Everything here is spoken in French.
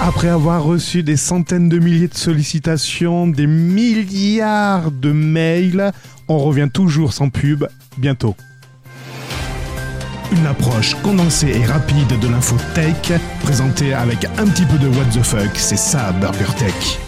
Après avoir reçu des centaines de milliers de sollicitations, des milliards de mails, on revient toujours sans pub, bientôt. Une approche condensée et rapide de l'info tech, présentée avec un petit peu de what the fuck, c'est ça Burger Tech.